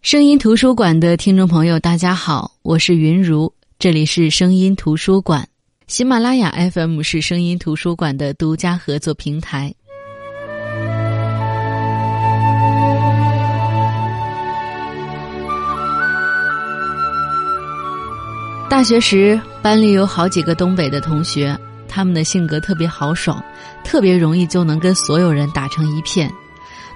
声音图书馆的听众朋友，大家好，我是云如，这里是声音图书馆。喜马拉雅 FM 是声音图书馆的独家合作平台。大学时，班里有好几个东北的同学，他们的性格特别豪爽，特别容易就能跟所有人打成一片。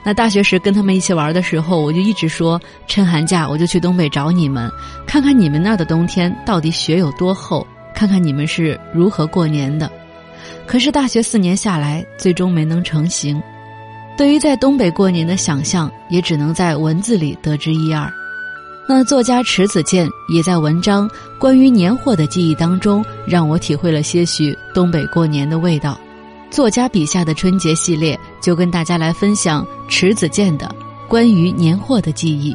那大学时跟他们一起玩的时候，我就一直说，趁寒假我就去东北找你们，看看你们那儿的冬天到底雪有多厚，看看你们是如何过年的。可是大学四年下来，最终没能成行。对于在东北过年的想象，也只能在文字里得知一二。那作家迟子建也在文章《关于年货的记忆》当中，让我体会了些许东北过年的味道。作家笔下的春节系列，就跟大家来分享迟子建的关于年货的记忆。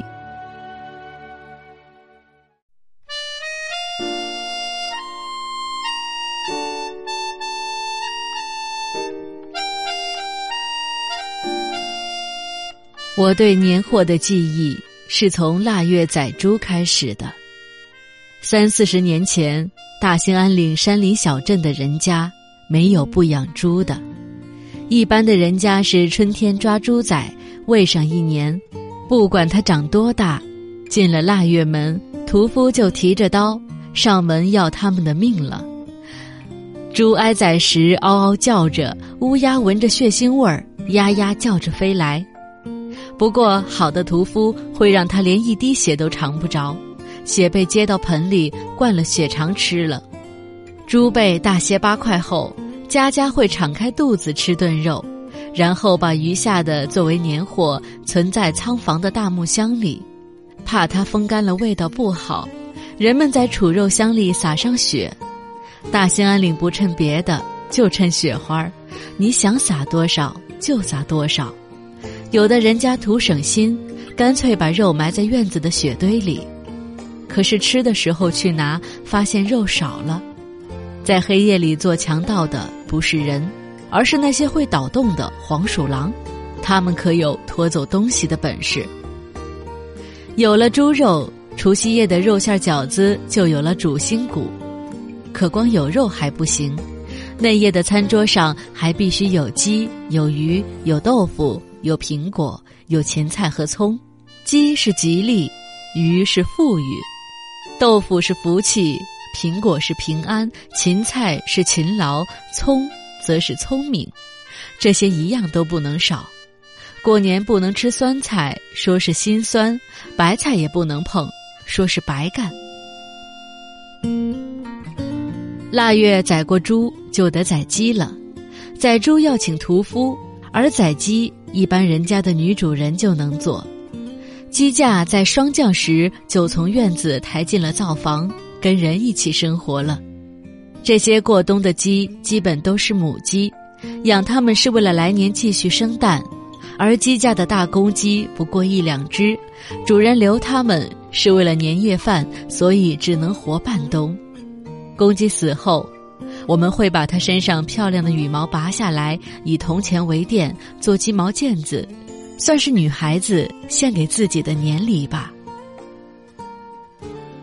我对年货的记忆是从腊月宰猪开始的。三四十年前，大兴安岭山林小镇的人家。没有不养猪的，一般的人家是春天抓猪仔，喂上一年，不管它长多大，进了腊月门，屠夫就提着刀上门要他们的命了。猪挨宰时嗷嗷叫着，乌鸦闻着血腥味儿，呀呀叫着飞来。不过好的屠夫会让他连一滴血都尝不着，血被接到盆里灌了血肠吃了。猪背大卸八块后，家家会敞开肚子吃顿肉，然后把余下的作为年货存在仓房的大木箱里，怕它风干了味道不好。人们在储肉箱里撒上雪，大兴安岭不趁别的，就趁雪花儿你想撒多少就撒多少。有的人家图省心，干脆把肉埋在院子的雪堆里，可是吃的时候去拿，发现肉少了。在黑夜里做强盗的不是人，而是那些会捣动的黄鼠狼，他们可有拖走东西的本事。有了猪肉，除夕夜的肉馅饺子就有了主心骨。可光有肉还不行，那夜的餐桌上还必须有鸡、有鱼、有豆腐、有苹果、有芹菜和葱。鸡是吉利，鱼是富裕，豆腐是福气。苹果是平安，芹菜是勤劳，葱则是聪明，这些一样都不能少。过年不能吃酸菜，说是心酸；白菜也不能碰，说是白干。腊月宰过猪，就得宰鸡了。宰猪要请屠夫，而宰鸡一般人家的女主人就能做。鸡架在霜降时就从院子抬进了灶房。跟人一起生活了，这些过冬的鸡基本都是母鸡，养它们是为了来年继续生蛋，而鸡架的大公鸡不过一两只，主人留它们是为了年夜饭，所以只能活半冬。公鸡死后，我们会把它身上漂亮的羽毛拔下来，以铜钱为垫做鸡毛毽子，算是女孩子献给自己的年礼吧。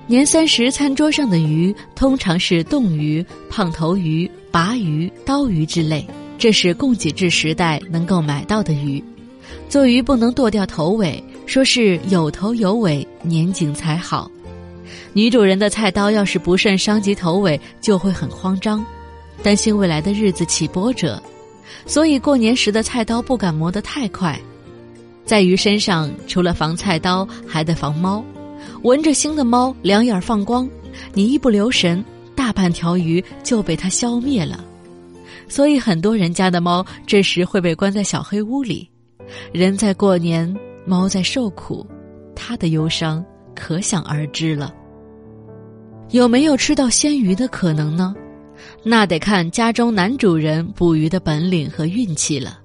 年三十餐桌上的鱼通常是冻鱼、胖头鱼、鲅鱼、刀鱼之类，这是供给制时代能够买到的鱼。做鱼不能剁掉头尾，说是有头有尾，年景才好。女主人的菜刀要是不慎伤及头尾，就会很慌张，担心未来的日子起波折，所以过年时的菜刀不敢磨得太快。在鱼身上，除了防菜刀，还得防猫。闻着腥的猫两眼放光，你一不留神，大半条鱼就被它消灭了。所以很多人家的猫这时会被关在小黑屋里。人在过年，猫在受苦，它的忧伤可想而知了。有没有吃到鲜鱼的可能呢？那得看家中男主人捕鱼的本领和运气了。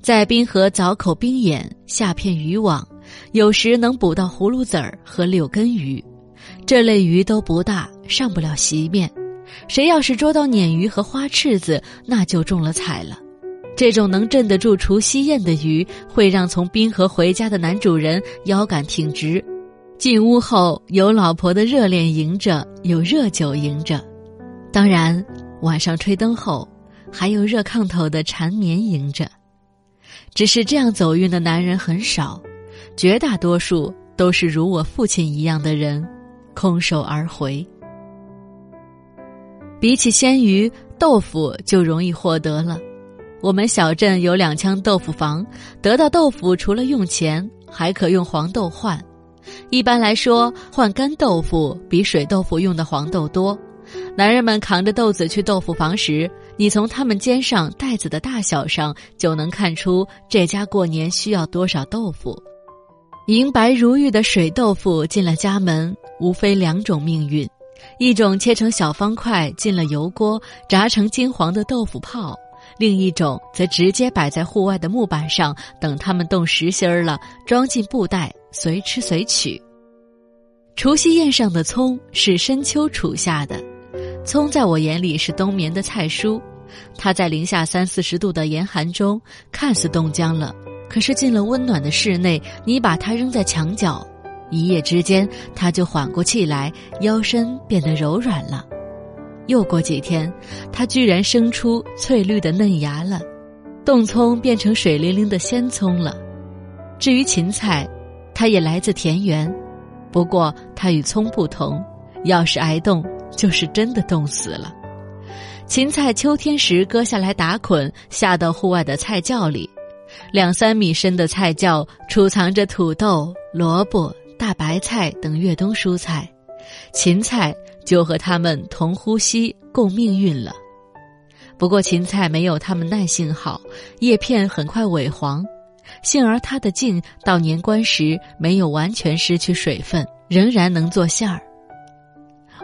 在滨河凿口冰眼下片渔网。有时能捕到葫芦籽儿和柳根鱼，这类鱼都不大，上不了席面。谁要是捉到鲶鱼和花翅子，那就中了彩了。这种能镇得住除夕宴的鱼，会让从滨河回家的男主人腰杆挺直，进屋后有老婆的热脸迎着，有热酒迎着，当然晚上吹灯后还有热炕头的缠绵迎着。只是这样走运的男人很少，绝大多数都是如我父亲一样的人，空手而回。比起鲜鱼，豆腐就容易获得了。我们小镇有两枪豆腐房，得到豆腐除了用钱，还可用黄豆换。一般来说，换干豆腐比水豆腐用的黄豆多。男人们扛着豆子去豆腐房时，你从他们肩上袋子的大小上就能看出这家过年需要多少豆腐。银白如玉的水豆腐进了家门，无非两种命运。一种切成小方块进了油锅，炸成金黄的豆腐泡；另一种则直接摆在户外的木板上，等它们冻实心儿了，装进布袋，随吃随取。除夕宴上的葱是深秋储下的，葱在我眼里是冬眠的菜蔬，它在零下三四十度的严寒中看似冻僵了，可是进了温暖的室内，你把它扔在墙角。一夜之间，它就缓过气来，腰身变得柔软了。又过几天，它居然生出翠绿的嫩芽了，冻葱变成水灵灵的鲜葱了。至于芹菜，它也来自田园，不过它与葱不同，要是挨冻，就是真的冻死了。芹菜秋天时割下来打捆，下到户外的菜窖里，两三米深的菜窖储藏着土豆、萝卜。大白菜等越冬蔬菜，芹菜就和它们同呼吸共命运了。不过芹菜没有它们耐性好，叶片很快萎黄，幸而它的茎到年关时没有完全失去水分，仍然能做馅儿。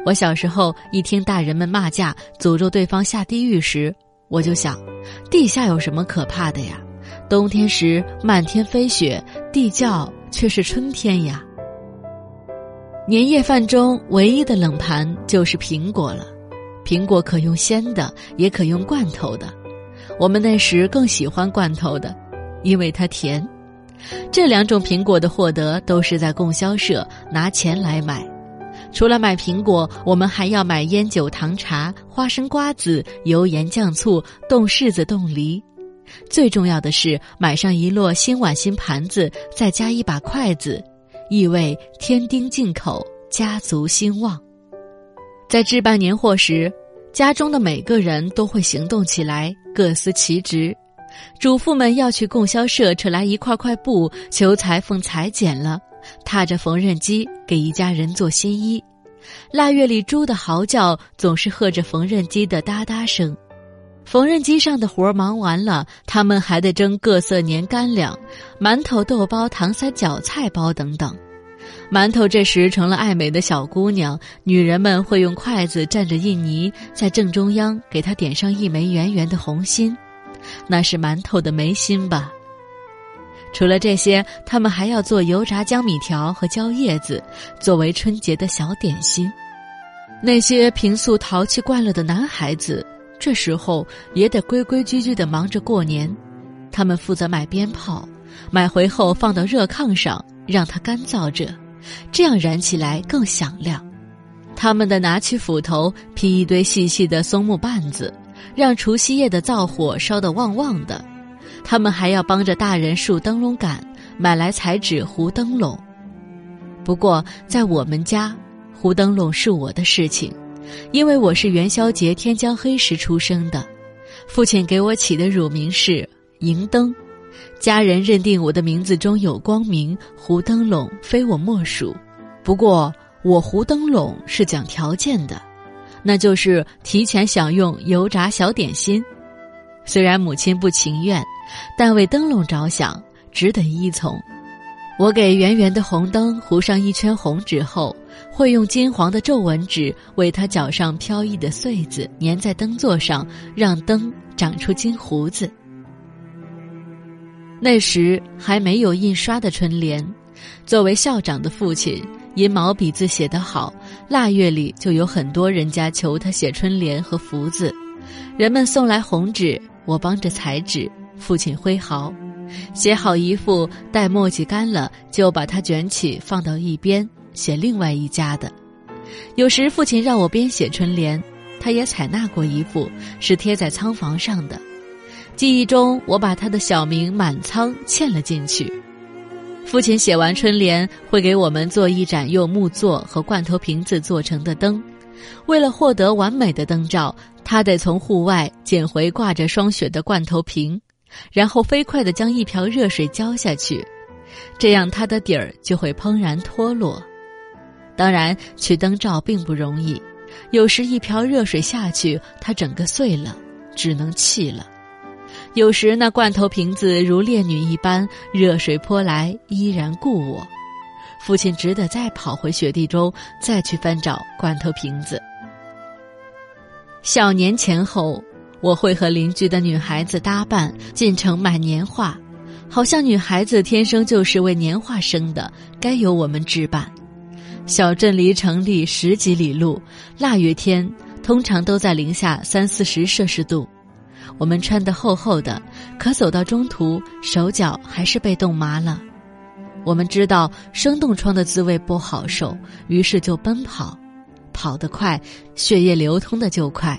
我小时候一听大人们骂架，诅咒对方下地狱时，我就想，地下有什么可怕的呀？冬天时漫天飞雪，地窖却是春天呀。年夜饭中唯一的冷盘就是苹果了，苹果可用鲜的，也可用罐头的。我们那时更喜欢罐头的，因为它甜。这两种苹果的获得都是在供销社拿钱来买。除了买苹果，我们还要买烟酒糖茶、花生瓜子、油盐酱醋、冻柿子、冻梨。最重要的是买上一摞新碗新盘子，再加一把筷子。意味添丁进口，家族兴旺。在置办年货时，家中的每个人都会行动起来，各司其职。主妇们要去供销社扯来一块块布，求裁缝裁剪了，踏着缝纫机给一家人做新衣。腊月里猪的嚎叫总是和着缝纫机的哒哒声。缝纫机上的活儿忙完了，他们还得蒸各色年干粮、馒头、豆包、糖三角、菜包等等。馒头这时成了爱美的小姑娘，女人们会用筷子蘸着印泥，在正中央给它点上一枚圆圆的红心，那是馒头的眉心吧。除了这些，他们还要做油炸江米条和椒叶子，作为春节的小点心。那些平素淘气惯了的男孩子。这时候也得规规矩矩的忙着过年，他们负责买鞭炮，买回后放到热炕上，让它干燥着，这样燃起来更响亮。他们的拿起斧头劈一堆细细的松木棒子，让除夕夜的灶火烧得旺旺的。他们还要帮着大人竖灯笼杆，买来彩纸糊灯笼。不过在我们家，糊灯笼是我的事情。因为我是元宵节天将黑时出生的，父亲给我起的乳名是迎灯，家人认定我的名字中有光明，糊灯笼非我莫属。不过我糊灯笼是讲条件的，那就是提前享用油炸小点心。虽然母亲不情愿，但为灯笼着想，只得依从。我给圆圆的红灯糊上一圈红纸后，会用金黄的皱纹纸为他脚上飘逸的穗子，粘在灯座上，让灯长出金胡子。那时还没有印刷的春联，作为校长的父亲，因毛笔字写得好，腊月里就有很多人家求他写春联和福字。人们送来红纸，我帮着裁纸，父亲挥毫。写好一副，待墨迹干了，就把它卷起放到一边，写另外一家的。有时父亲让我编写春联，他也采纳过一副，是贴在仓房上的。记忆中，我把他的小名满仓嵌了进去。父亲写完春联，会给我们做一盏用木座和罐头瓶子做成的灯。为了获得完美的灯罩，他得从户外捡回挂着霜雪的罐头瓶，然后飞快地将一瓢热水浇下去，这样它的底儿就会怦然脱落。当然，取灯罩并不容易，有时一瓢热水下去，它整个碎了，只能弃了；有时那罐头瓶子如烈女一般，热水泼来依然故我。父亲只得再跑回雪地中，再去翻找罐头瓶子。小年前后，我会和邻居的女孩子搭伴进城买年画，好像女孩子天生就是为年画生的，该由我们置办。小镇离城里十几里路，腊月天通常都在零下三四十摄氏度，我们穿得厚厚的，可走到中途，手脚还是被冻麻了。我们知道生冻疮的滋味不好受，于是就奔跑，跑得快，血液流通的就快，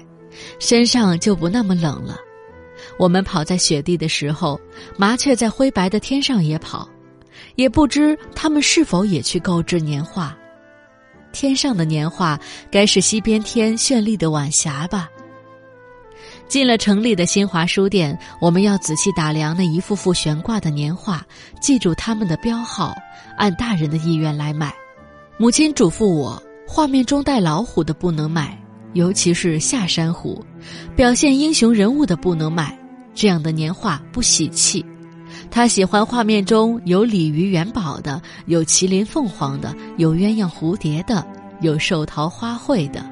身上就不那么冷了。我们跑在雪地的时候，麻雀在灰白的天上也跑，也不知它们是否也去购置年画。天上的年画，该是西边天绚丽的晚霞吧。进了城里的新华书店，我们要仔细打量那一幅幅悬挂的年画，记住他们的标号，按大人的意愿来买。母亲嘱咐我，画面中带老虎的不能买，尤其是下山虎，表现英雄人物的不能买，这样的年画不喜气。他喜欢画面中有鲤鱼元宝的，有麒麟凤凰的，有鸳鸯蝴蝶的，有寿桃花卉的，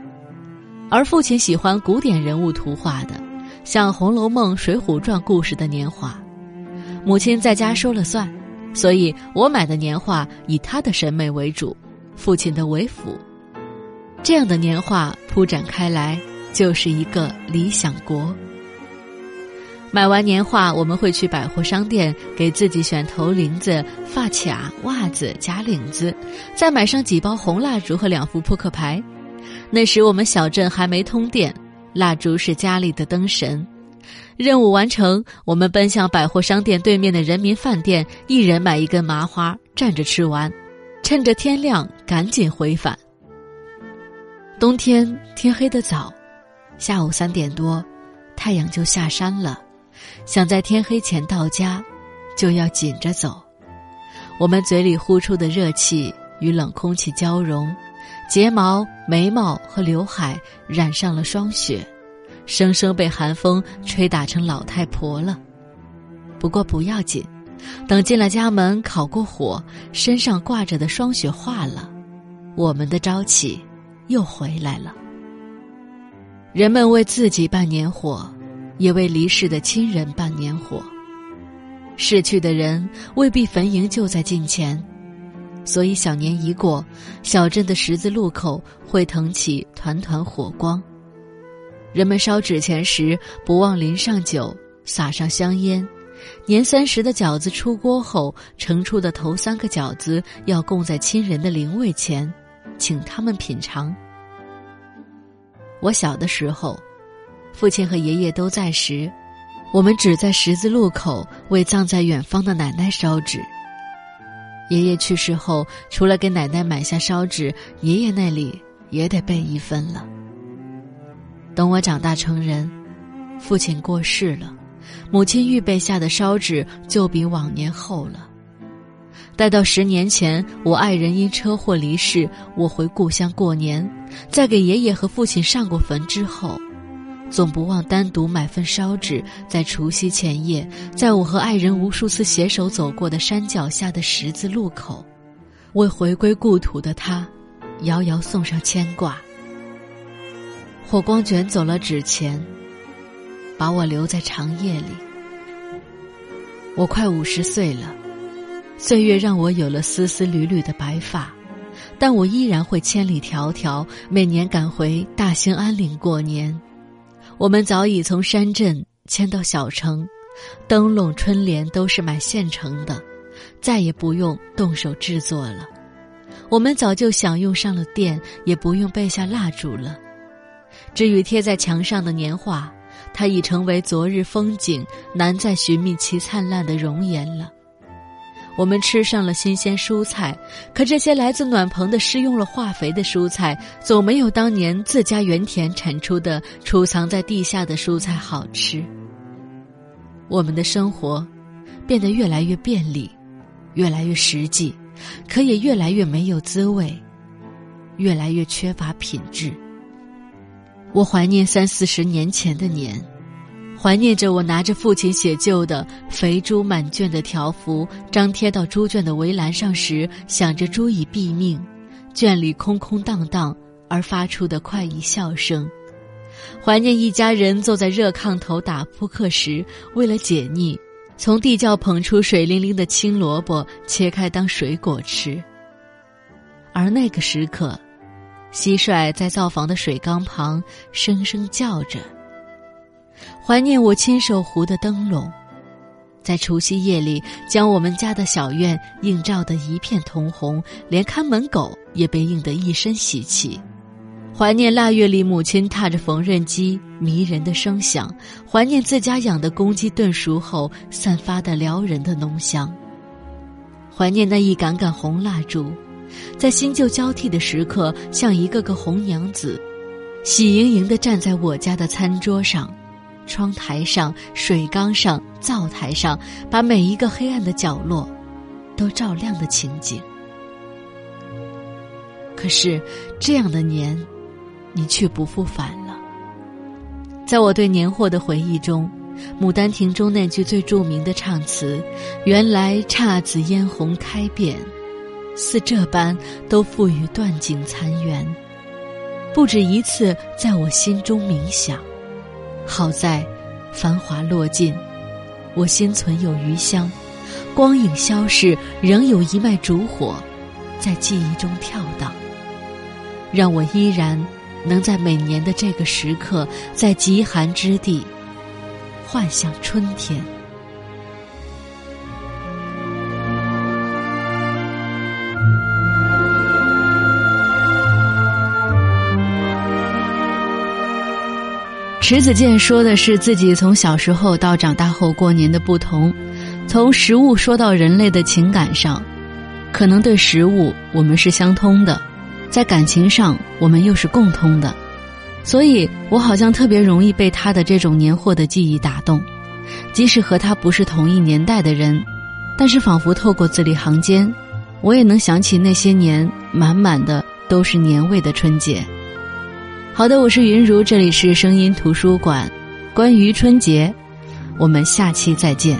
而父亲喜欢古典人物图画的。像《红楼梦》《水浒传》故事的年画，母亲在家说了算，所以我买的年画以她的审美为主，父亲的为辅。这样的年画铺展开来，就是一个理想国。买完年画，我们会去百货商店给自己选头翎子、发卡、袜子、假领子，再买上几包红蜡烛和两副扑克牌。那时我们小镇还没通电。蜡烛是家里的灯神，任务完成，我们奔向百货商店对面的人民饭店，一人买一根麻花，站着吃完，趁着天亮赶紧回返。冬天天黑的早，下午三点多，太阳就下山了，想在天黑前到家，就要紧着走。我们嘴里呼出的热气与冷空气交融。睫毛、眉毛和刘海染上了霜雪，生生被寒风吹打成老太婆了。不过不要紧，等进了家门，烤过火，身上挂着的霜雪化了，我们的朝气又回来了。人们为自己办年火，也为离世的亲人办年火。逝去的人未必坟茔就在近前。所以小年一过，小镇的十字路口会腾起团团火光。人们烧纸钱时，不忘淋上酒，撒上香烟。年三十的饺子出锅后，盛出的头三个饺子要供在亲人的灵位前，请他们品尝。我小的时候，父亲和爷爷都在时，我们只在十字路口为葬在远方的奶奶烧纸。爷爷去世后，除了给奶奶买下烧纸，爷爷那里也得备一份了。等我长大成人，父亲过世了，母亲预备下的烧纸就比往年厚了。待到十年前我爱人因车祸离世，我回故乡过年，在给爷爷和父亲上过坟之后。总不忘单独买份烧纸，在除夕前夜，在我和爱人无数次携手走过的山脚下的十字路口，为回归故土的他，遥遥送上牵挂。火光卷走了纸钱，把我留在长夜里。我快五十岁了，岁月让我有了丝丝缕缕的白发，但我依然会千里迢迢，每年赶回大兴安岭过年。我们早已从山镇迁到小城，灯笼、春联都是买现成的，再也不用动手制作了。我们早就享用上了电，也不用备下蜡烛了。至于贴在墙上的年画，它已成为昨日风景，难再寻觅其灿烂的容颜了。我们吃上了新鲜蔬菜，可这些来自暖棚的施用了化肥的蔬菜，总没有当年自家园田产出的储藏在地下的蔬菜好吃。我们的生活变得越来越便利，越来越实际，可也越来越没有滋味，越来越缺乏品质。我怀念三四十年前的年。怀念着我拿着父亲写就的肥猪满圈的条幅张贴到猪圈的围栏上时，想着猪已毙命，圈里空空荡荡而发出的快意笑声；怀念一家人坐在热炕头打扑克时，为了解腻，从地窖捧出水灵灵的青萝卜，切开当水果吃。而那个时刻，蟋蟀在灶房的水缸旁声声叫着。怀念我亲手糊的灯笼，在除夕夜里将我们家的小院映照得一片通红，连看门狗也被映得一身喜气。怀念腊月里母亲踏着缝纫机迷人的声响，怀念自家养的公鸡炖熟后散发的撩人的浓香。怀念那一杆杆红蜡烛，在新旧交替的时刻，像一个个红娘子，喜盈盈地站在我家的餐桌上。窗台上、水缸上、灶台上，把每一个黑暗的角落都照亮的情景。可是，这样的年，你却不复返了。在我对年货的回忆中，《牡丹亭》中那句最著名的唱词“原来姹紫嫣红开遍”，似这般都赋予断井残垣，不止一次在我心中冥想。好在，繁华落尽，我心存有余香，光影消逝，仍有一脉烛火，在记忆中跳荡，让我依然能在每年的这个时刻，在极寒之地，幻想春天。池子健说的是自己从小时候到长大后过年的不同，从食物说到人类的情感上，可能对食物我们是相通的，在感情上我们又是共通的，所以我好像特别容易被他的这种年货的记忆打动，即使和他不是同一年代的人，但是仿佛透过字里行间，我也能想起那些年满满的都是年味的春节。好的，我是云如，这里是声音图书馆。关于春节，我们下期再见。